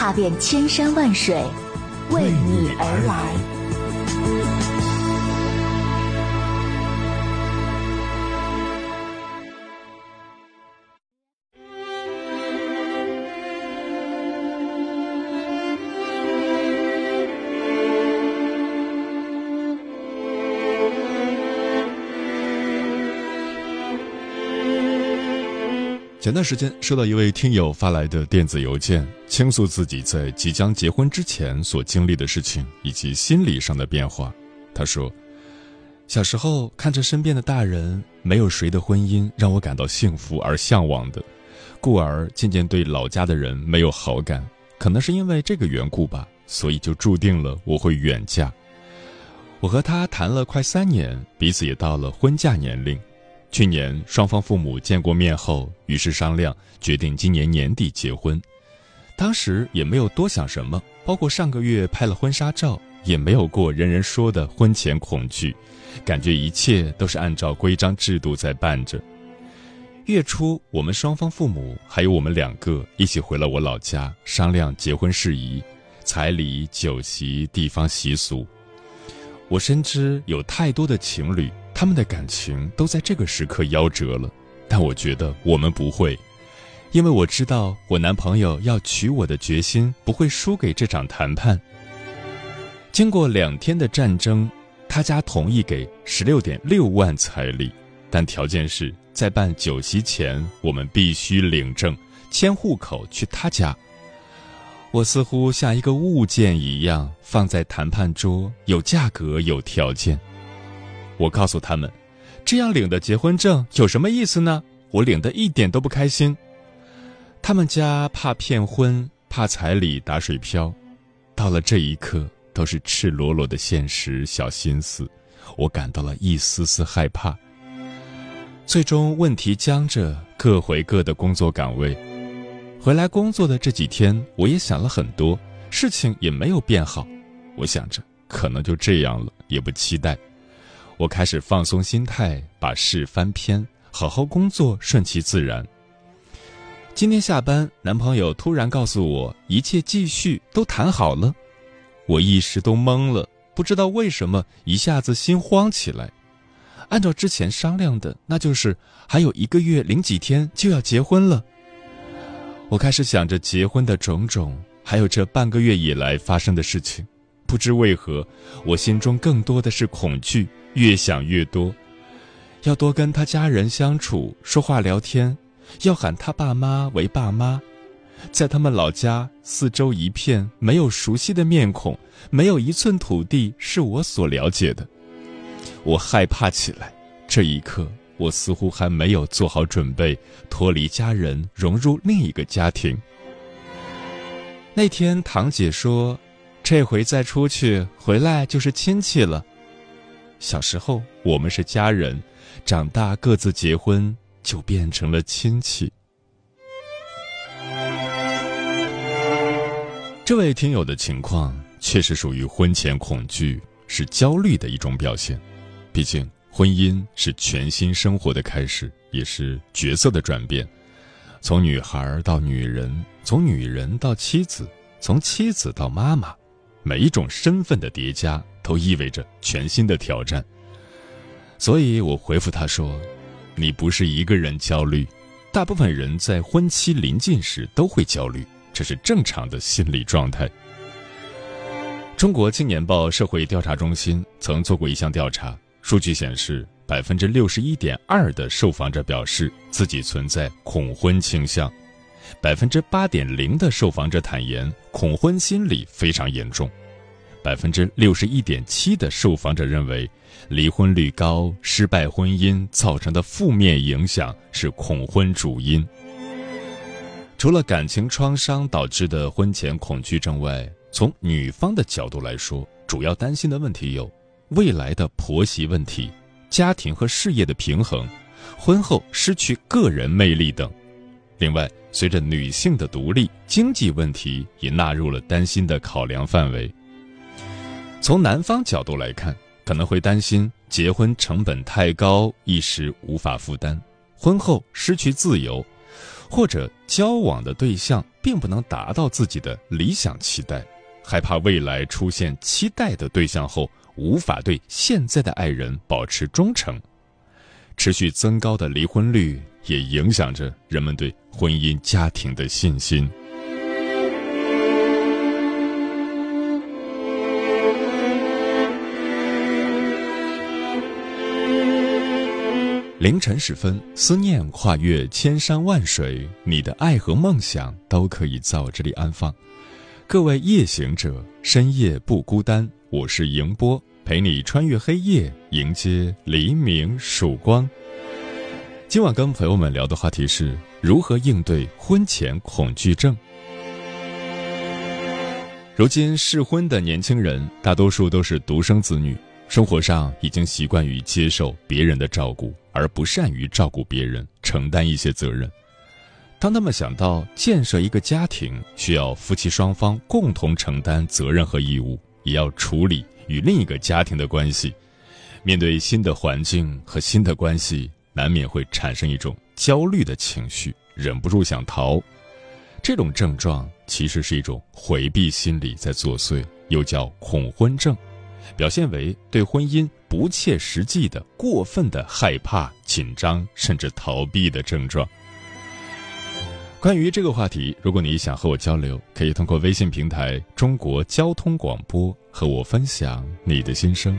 踏遍千山万水，为你而来。前段时间收到一位听友发来的电子邮件，倾诉自己在即将结婚之前所经历的事情以及心理上的变化。他说：“小时候看着身边的大人，没有谁的婚姻让我感到幸福而向往的，故而渐渐对老家的人没有好感。可能是因为这个缘故吧，所以就注定了我会远嫁。我和他谈了快三年，彼此也到了婚嫁年龄。”去年双方父母见过面后，于是商量决定今年年底结婚。当时也没有多想什么，包括上个月拍了婚纱照，也没有过人人说的婚前恐惧，感觉一切都是按照规章制度在办着。月初，我们双方父母还有我们两个一起回了我老家，商量结婚事宜、彩礼、酒席、地方习俗。我深知有太多的情侣。他们的感情都在这个时刻夭折了，但我觉得我们不会，因为我知道我男朋友要娶我的决心不会输给这场谈判。经过两天的战争，他家同意给十六点六万彩礼，但条件是在办酒席前我们必须领证、迁户口去他家。我似乎像一个物件一样放在谈判桌，有价格，有条件。我告诉他们，这样领的结婚证有什么意思呢？我领的一点都不开心。他们家怕骗婚，怕彩礼打水漂，到了这一刻，都是赤裸裸的现实小心思。我感到了一丝丝害怕。最终问题僵着，各回各的工作岗位。回来工作的这几天，我也想了很多，事情也没有变好。我想着，可能就这样了，也不期待。我开始放松心态，把事翻篇，好好工作，顺其自然。今天下班，男朋友突然告诉我一切继续，都谈好了。我一时都懵了，不知道为什么一下子心慌起来。按照之前商量的，那就是还有一个月零几天就要结婚了。我开始想着结婚的种种，还有这半个月以来发生的事情。不知为何，我心中更多的是恐惧。越想越多，要多跟他家人相处、说话、聊天，要喊他爸妈为爸妈，在他们老家四周一片没有熟悉的面孔，没有一寸土地是我所了解的，我害怕起来。这一刻，我似乎还没有做好准备，脱离家人，融入另一个家庭。那天，堂姐说：“这回再出去，回来就是亲戚了。”小时候我们是家人，长大各自结婚就变成了亲戚。这位听友的情况确实属于婚前恐惧，是焦虑的一种表现。毕竟婚姻是全新生活的开始，也是角色的转变，从女孩到女人，从女人到妻子，从妻子到妈妈，每一种身份的叠加。都意味着全新的挑战，所以我回复他说：“你不是一个人焦虑，大部分人在婚期临近时都会焦虑，这是正常的心理状态。”中国青年报社会调查中心曾做过一项调查，数据显示，百分之六十一点二的受访者表示自己存在恐婚倾向，百分之八点零的受访者坦言恐婚心理非常严重。百分之六十一点七的受访者认为，离婚率高、失败婚姻造成的负面影响是恐婚主因。除了感情创伤导致的婚前恐惧症外，从女方的角度来说，主要担心的问题有未来的婆媳问题、家庭和事业的平衡、婚后失去个人魅力等。另外，随着女性的独立，经济问题也纳入了担心的考量范围。从男方角度来看，可能会担心结婚成本太高，一时无法负担，婚后失去自由。或者交往的对象并不能达到自己的理想期待，害怕未来出现期待的对象后无法对现在的爱人保持忠诚，持续增高的离婚率也影响着人们对婚姻家庭的信心。凌晨时分，思念跨越千山万水，你的爱和梦想都可以在我这里安放。各位夜行者，深夜不孤单，我是迎波，陪你穿越黑夜，迎接黎明曙光。今晚跟朋友们聊的话题是如何应对婚前恐惧症。如今适婚的年轻人，大多数都是独生子女。生活上已经习惯于接受别人的照顾，而不善于照顾别人，承担一些责任。当他们想到建设一个家庭需要夫妻双方共同承担责任和义务，也要处理与另一个家庭的关系，面对新的环境和新的关系，难免会产生一种焦虑的情绪，忍不住想逃。这种症状其实是一种回避心理在作祟，又叫恐婚症。表现为对婚姻不切实际的、过分的害怕、紧张，甚至逃避的症状。关于这个话题，如果你想和我交流，可以通过微信平台“中国交通广播”和我分享你的心声。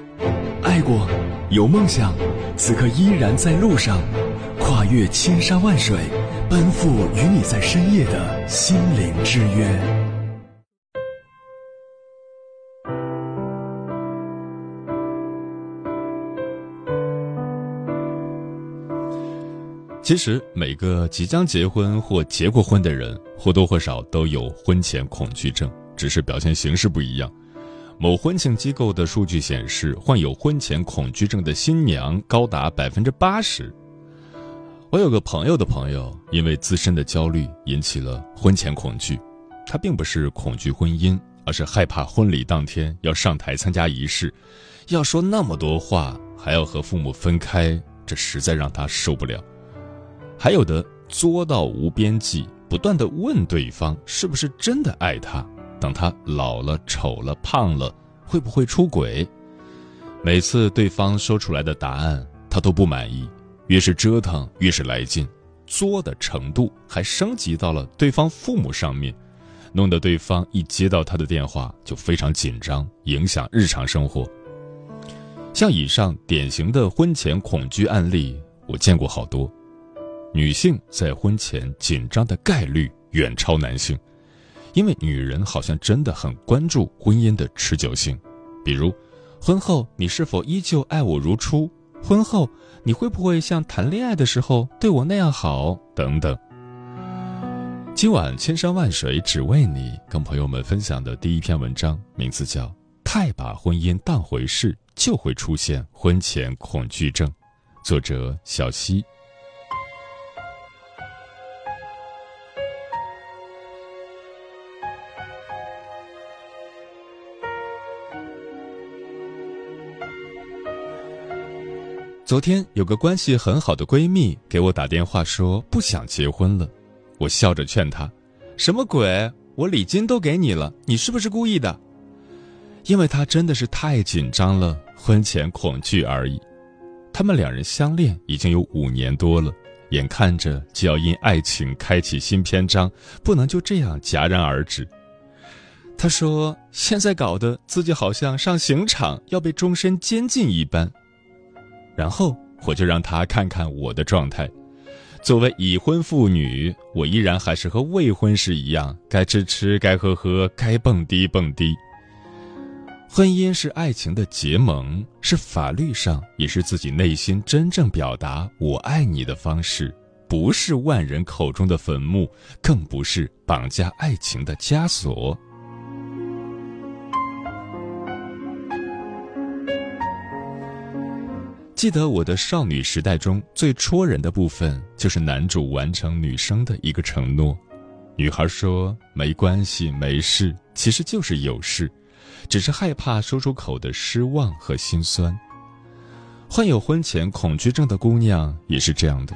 过，有梦想，此刻依然在路上，跨越千山万水，奔赴与你在深夜的心灵之约。其实，每个即将结婚或结过婚的人，或多或少都有婚前恐惧症，只是表现形式不一样。某婚庆机构的数据显示，患有婚前恐惧症的新娘高达百分之八十。我有个朋友的朋友，因为自身的焦虑引起了婚前恐惧。他并不是恐惧婚姻，而是害怕婚礼当天要上台参加仪式，要说那么多话，还要和父母分开，这实在让他受不了。还有的作到无边际，不断的问对方是不是真的爱他。等他老了、丑了、胖了，会不会出轨？每次对方说出来的答案，他都不满意。越是折腾，越是来劲，作的程度还升级到了对方父母上面，弄得对方一接到他的电话就非常紧张，影响日常生活。像以上典型的婚前恐惧案例，我见过好多。女性在婚前紧张的概率远超男性。因为女人好像真的很关注婚姻的持久性，比如，婚后你是否依旧爱我如初？婚后你会不会像谈恋爱的时候对我那样好？等等。今晚千山万水只为你，跟朋友们分享的第一篇文章，名字叫《太把婚姻当回事，就会出现婚前恐惧症》，作者小溪。昨天有个关系很好的闺蜜给我打电话说不想结婚了，我笑着劝她：“什么鬼？我礼金都给你了，你是不是故意的？”因为她真的是太紧张了，婚前恐惧而已。他们两人相恋已经有五年多了，眼看着就要因爱情开启新篇章，不能就这样戛然而止。她说：“现在搞得自己好像上刑场要被终身监禁一般。”然后我就让他看看我的状态。作为已婚妇女，我依然还是和未婚时一样，该吃吃，该喝喝，该蹦迪蹦迪。婚姻是爱情的结盟，是法律上也是自己内心真正表达“我爱你”的方式，不是万人口中的坟墓，更不是绑架爱情的枷锁。记得我的少女时代中最戳人的部分，就是男主完成女生的一个承诺。女孩说：“没关系，没事。”其实就是有事，只是害怕说出口的失望和心酸。患有婚前恐惧症的姑娘也是这样的，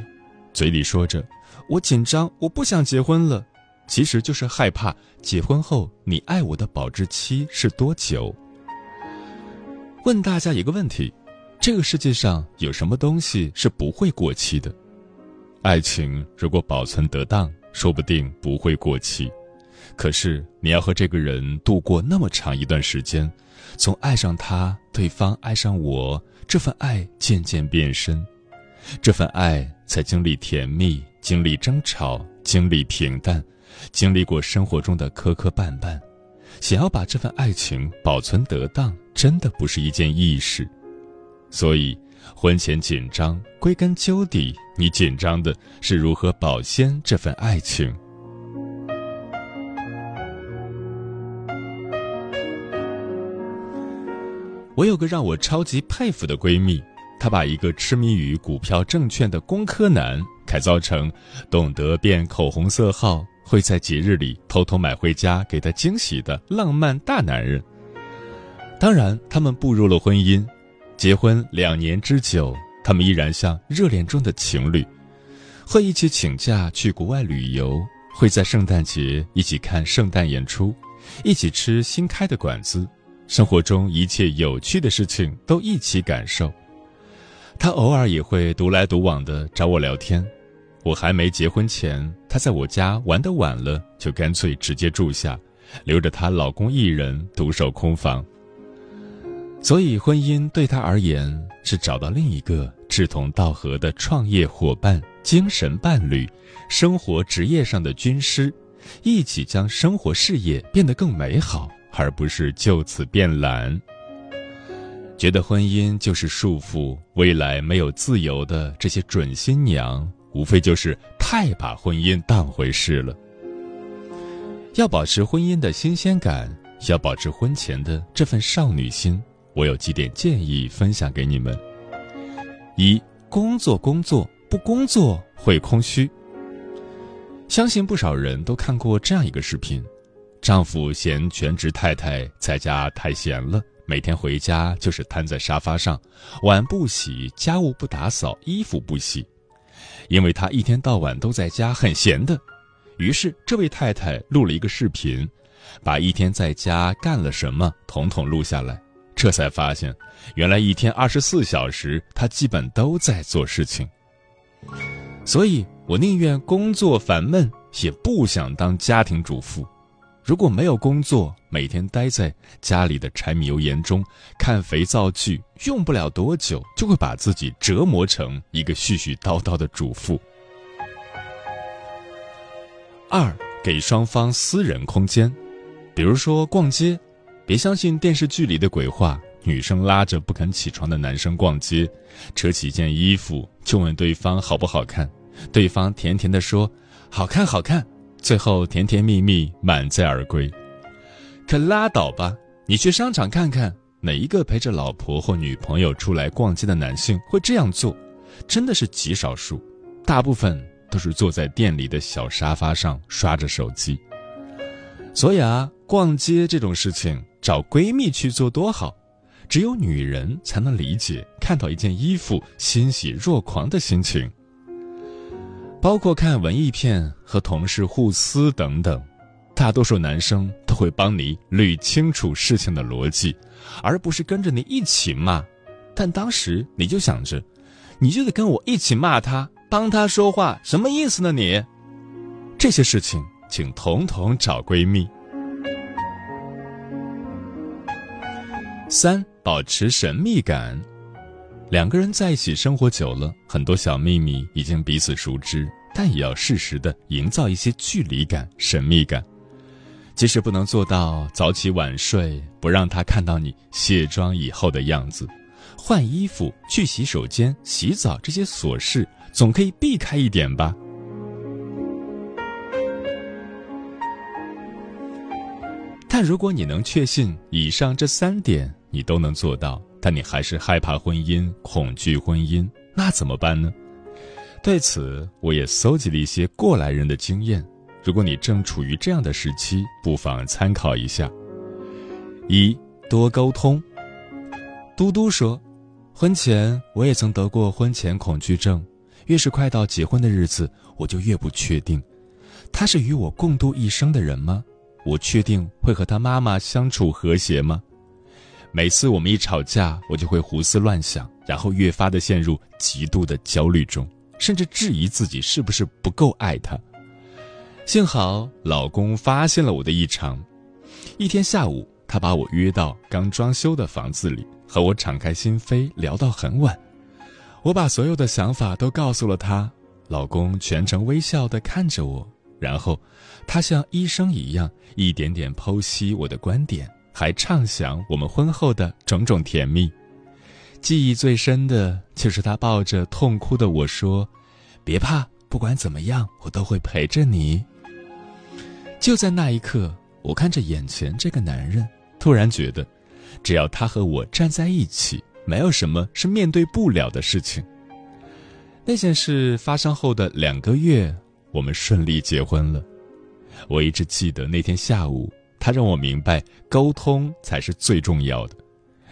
嘴里说着“我紧张，我不想结婚了”，其实就是害怕结婚后你爱我的保质期是多久。问大家一个问题。这个世界上有什么东西是不会过期的？爱情如果保存得当，说不定不会过期。可是你要和这个人度过那么长一段时间，从爱上他，对方爱上我，这份爱渐渐变深，这份爱才经历甜蜜，经历争吵，经历平淡，经历过生活中的磕磕绊绊，想要把这份爱情保存得当，真的不是一件易事。所以，婚前紧张，归根究底，你紧张的是如何保鲜这份爱情。我有个让我超级佩服的闺蜜，她把一个痴迷于股票证券的工科男改造成懂得变口红色号，会在节日里偷偷买回家给她惊喜的浪漫大男人。当然，他们步入了婚姻。结婚两年之久，他们依然像热恋中的情侣，会一起请假去国外旅游，会在圣诞节一起看圣诞演出，一起吃新开的馆子，生活中一切有趣的事情都一起感受。他偶尔也会独来独往的找我聊天，我还没结婚前，他在我家玩的晚了，就干脆直接住下，留着她老公一人独守空房。所以，婚姻对他而言是找到另一个志同道合的创业伙伴、精神伴侣、生活职业上的军师，一起将生活事业变得更美好，而不是就此变懒。觉得婚姻就是束缚，未来没有自由的这些准新娘，无非就是太把婚姻当回事了。要保持婚姻的新鲜感，要保持婚前的这份少女心。我有几点建议分享给你们：一、工作工作不工作会空虚。相信不少人都看过这样一个视频：丈夫嫌全职太太在家太闲了，每天回家就是瘫在沙发上，碗不洗，家务不打扫，衣服不洗，因为他一天到晚都在家很闲的。于是这位太太录了一个视频，把一天在家干了什么统统录下来。这才发现，原来一天二十四小时，他基本都在做事情。所以我宁愿工作烦闷，也不想当家庭主妇。如果没有工作，每天待在家里的柴米油盐中看肥皂剧，用不了多久就会把自己折磨成一个絮絮叨叨的主妇。二，给双方私人空间，比如说逛街。别相信电视剧里的鬼话，女生拉着不肯起床的男生逛街，扯起一件衣服就问对方好不好看，对方甜甜的说好看好看，最后甜甜蜜蜜满载而归。可拉倒吧，你去商场看看，哪一个陪着老婆或女朋友出来逛街的男性会这样做？真的是极少数，大部分都是坐在店里的小沙发上刷着手机。所以啊，逛街这种事情。找闺蜜去做多好，只有女人才能理解看到一件衣服欣喜若狂的心情。包括看文艺片和同事互撕等等，大多数男生都会帮你捋清楚事情的逻辑，而不是跟着你一起骂。但当时你就想着，你就得跟我一起骂他，帮他说话，什么意思呢？你这些事情，请统统找闺蜜。三，保持神秘感。两个人在一起生活久了，很多小秘密已经彼此熟知，但也要适时的营造一些距离感、神秘感。即使不能做到早起晚睡，不让他看到你卸妆以后的样子，换衣服、去洗手间、洗澡这些琐事，总可以避开一点吧。但如果你能确信以上这三点你都能做到，但你还是害怕婚姻、恐惧婚姻，那怎么办呢？对此，我也搜集了一些过来人的经验。如果你正处于这样的时期，不妨参考一下。一多沟通。嘟嘟说，婚前我也曾得过婚前恐惧症，越是快到结婚的日子，我就越不确定，他是与我共度一生的人吗？我确定会和他妈妈相处和谐吗？每次我们一吵架，我就会胡思乱想，然后越发的陷入极度的焦虑中，甚至质疑自己是不是不够爱他。幸好老公发现了我的异常，一天下午，他把我约到刚装修的房子里，和我敞开心扉聊到很晚。我把所有的想法都告诉了他，老公全程微笑的看着我，然后他像医生一样。一点点剖析我的观点，还畅想我们婚后的种种甜蜜。记忆最深的就是他抱着痛哭的我说：“别怕，不管怎么样，我都会陪着你。”就在那一刻，我看着眼前这个男人，突然觉得，只要他和我站在一起，没有什么是面对不了的事情。那件事发生后的两个月，我们顺利结婚了。我一直记得那天下午，他让我明白，沟通才是最重要的。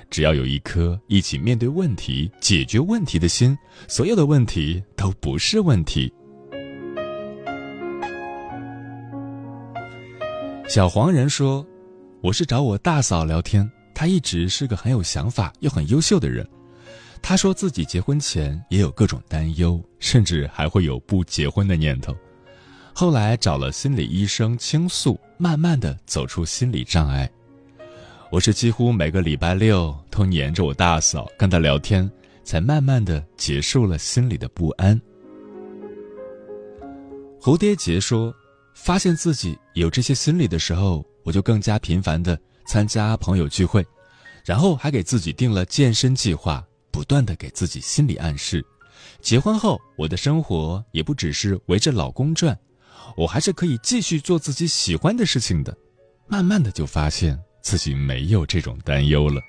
只要有一颗一起面对问题、解决问题的心，所有的问题都不是问题。小黄人说：“我是找我大嫂聊天，她一直是个很有想法又很优秀的人。她说自己结婚前也有各种担忧，甚至还会有不结婚的念头。”后来找了心理医生倾诉，慢慢的走出心理障碍。我是几乎每个礼拜六都黏着我大嫂跟她聊天，才慢慢的结束了心里的不安。蝴蝶结说：“发现自己有这些心理的时候，我就更加频繁的参加朋友聚会，然后还给自己定了健身计划，不断的给自己心理暗示。结婚后，我的生活也不只是围着老公转。”我还是可以继续做自己喜欢的事情的，慢慢的就发现自己没有这种担忧了。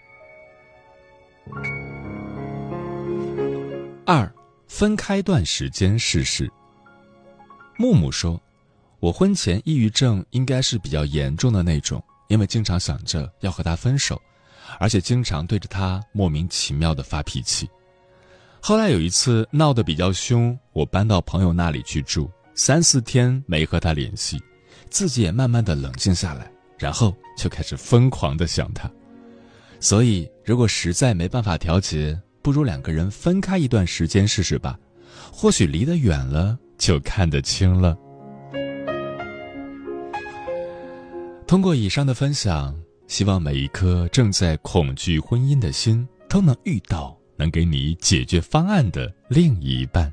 二，分开段时间试试。木木说，我婚前抑郁症应该是比较严重的那种，因为经常想着要和他分手，而且经常对着他莫名其妙的发脾气。后来有一次闹得比较凶，我搬到朋友那里去住。三四天没和他联系，自己也慢慢的冷静下来，然后就开始疯狂的想他。所以，如果实在没办法调节，不如两个人分开一段时间试试吧，或许离得远了就看得清了。通过以上的分享，希望每一颗正在恐惧婚姻的心，都能遇到能给你解决方案的另一半。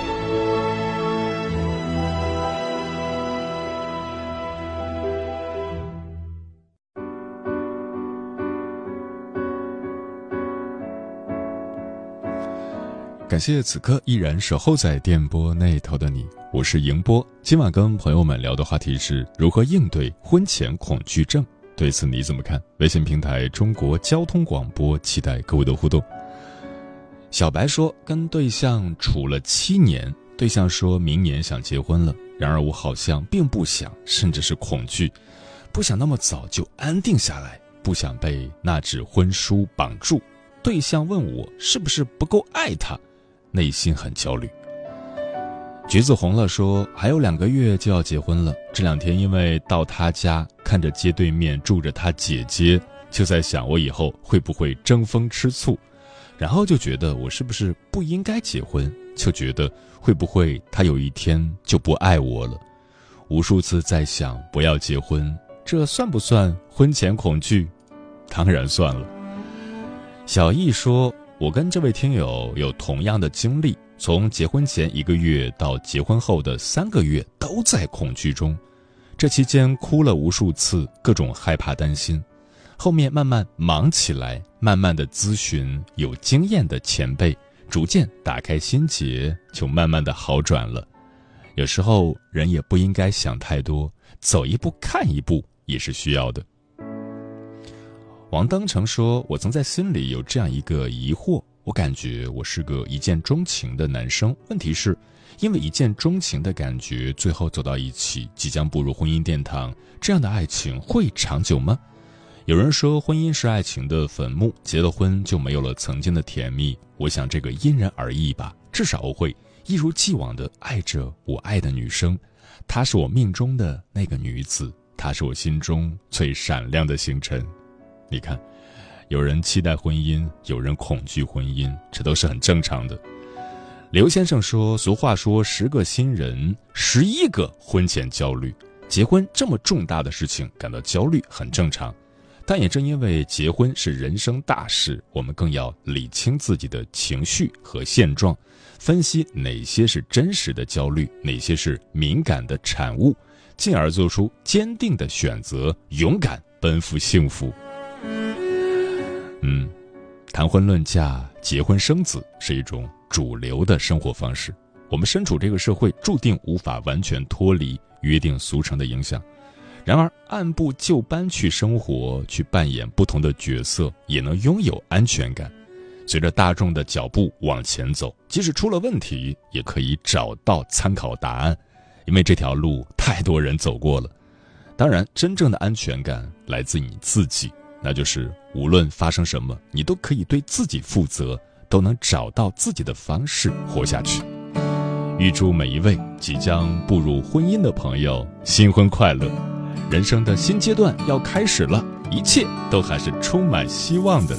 感谢此刻依然守候在电波那头的你，我是迎波。今晚跟朋友们聊的话题是如何应对婚前恐惧症，对此你怎么看？微信平台中国交通广播，期待各位的互动。小白说，跟对象处了七年，对象说明年想结婚了，然而我好像并不想，甚至是恐惧，不想那么早就安定下来，不想被那纸婚书绑住。对象问我是不是不够爱他。内心很焦虑。橘子红了说：“还有两个月就要结婚了，这两天因为到他家看着街对面住着他姐姐，就在想我以后会不会争风吃醋，然后就觉得我是不是不应该结婚，就觉得会不会他有一天就不爱我了。无数次在想不要结婚，这算不算婚前恐惧？当然算了。”小易说。我跟这位听友有同样的经历，从结婚前一个月到结婚后的三个月都在恐惧中，这期间哭了无数次，各种害怕担心。后面慢慢忙起来，慢慢的咨询有经验的前辈，逐渐打开心结，就慢慢的好转了。有时候人也不应该想太多，走一步看一步也是需要的。王登成说：“我曾在心里有这样一个疑惑，我感觉我是个一见钟情的男生。问题是，因为一见钟情的感觉，最后走到一起，即将步入婚姻殿堂，这样的爱情会长久吗？有人说，婚姻是爱情的坟墓，结了婚就没有了曾经的甜蜜。我想这个因人而异吧。至少我会一如既往的爱着我爱的女生，她是我命中的那个女子，她是我心中最闪亮的星辰。”你看，有人期待婚姻，有人恐惧婚姻，这都是很正常的。刘先生说：“俗话说，十个新人，十一个婚前焦虑。结婚这么重大的事情，感到焦虑很正常。但也正因为结婚是人生大事，我们更要理清自己的情绪和现状，分析哪些是真实的焦虑，哪些是敏感的产物，进而做出坚定的选择，勇敢奔赴幸福。”嗯，谈婚论嫁、结婚生子是一种主流的生活方式。我们身处这个社会，注定无法完全脱离约定俗成的影响。然而，按部就班去生活，去扮演不同的角色，也能拥有安全感。随着大众的脚步往前走，即使出了问题，也可以找到参考答案，因为这条路太多人走过了。当然，真正的安全感来自你自己。那就是无论发生什么，你都可以对自己负责，都能找到自己的方式活下去。预祝每一位即将步入婚姻的朋友新婚快乐！人生的新阶段要开始了，一切都还是充满希望的。